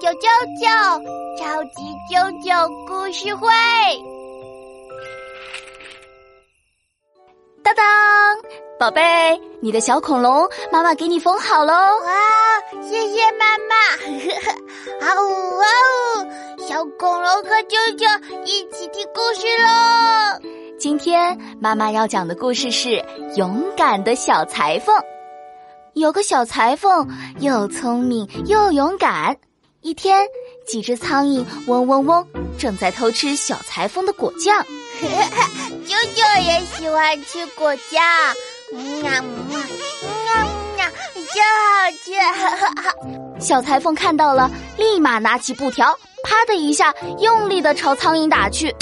啾啾啾，超级啾啾故事会。当当，宝贝，你的小恐龙妈妈给你缝好喽！哇，谢谢妈妈！啊呜啊呜，小恐龙和啾啾一起听故事喽。今天妈妈要讲的故事是《勇敢的小裁缝》。有个小裁缝，又聪明又勇敢。一天，几只苍蝇嗡嗡嗡，正在偷吃小裁缝的果酱。啾啾也喜欢吃果酱，嗯呀嗯呀嗯呀，真好吃。小裁缝看到了，立马拿起布条，啪的一下，用力的朝苍蝇打去。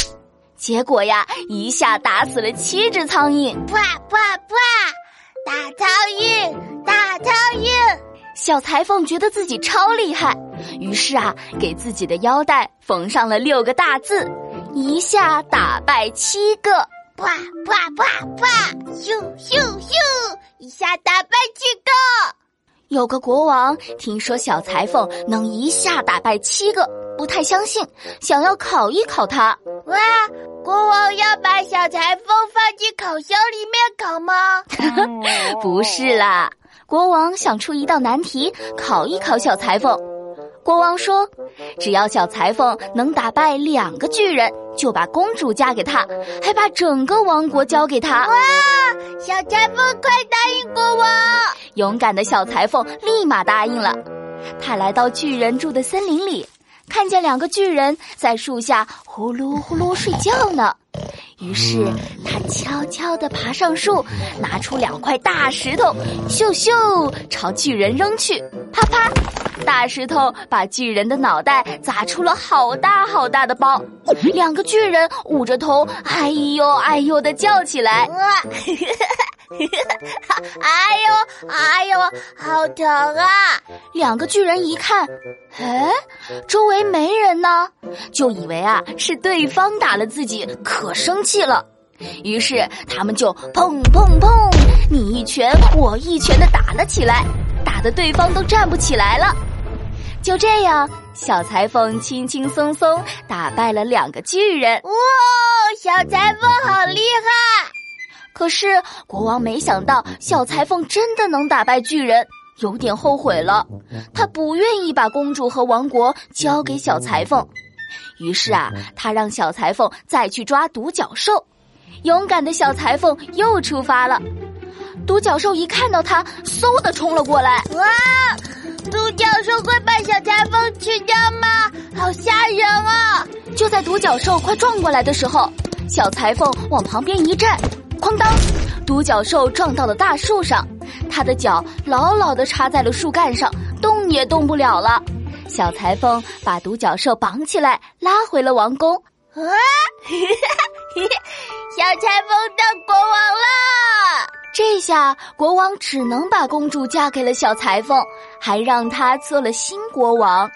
结果呀，一下打死了七只苍蝇。啪啪啪，打苍蝇，打苍蝇。小裁缝觉得自己超厉害，于是啊，给自己的腰带缝上了六个大字。一下打败七个，啪啪啪啪，咻咻咻！一下打败七个。有个国王听说小裁缝能一下打败七个，不太相信，想要考一考他。哇，国王要把小裁缝放进烤箱里面烤吗？不是啦，国王想出一道难题考一考小裁缝。国王说：“只要小裁缝能打败两个巨人，就把公主嫁给他，还把整个王国交给他。”哇！小裁缝，快答应国王！勇敢的小裁缝立马答应了。他来到巨人住的森林里，看见两个巨人在树下呼噜呼噜睡觉呢。于是他悄悄地爬上树，拿出两块大石头，咻咻朝巨人扔去，啪啪。大石头把巨人的脑袋砸出了好大好大的包，两个巨人捂着头，哎呦哎呦的叫起来。哇，哎呦哎呦，好疼啊！两个巨人一看，哎，周围没人呢，就以为啊是对方打了自己，可生气了。于是他们就砰砰砰，你一拳我一拳的打了起来，打得对方都站不起来了。就这样，小裁缝轻轻松松打败了两个巨人。哇，小裁缝好厉害！可是国王没想到小裁缝真的能打败巨人，有点后悔了。他不愿意把公主和王国交给小裁缝，于是啊，他让小裁缝再去抓独角兽。勇敢的小裁缝又出发了。独角兽一看到他，嗖的冲了过来。哇！独角兽会把小裁缝吃掉吗？好吓人啊！就在独角兽快撞过来的时候，小裁缝往旁边一站，哐当，独角兽撞到了大树上，他的脚牢牢的插在了树干上，动也动不了了。小裁缝把独角兽绑起来，拉回了王宫。啊！小裁缝当国王了。这下国王只能把公主嫁给了小裁缝，还让他做了新国王。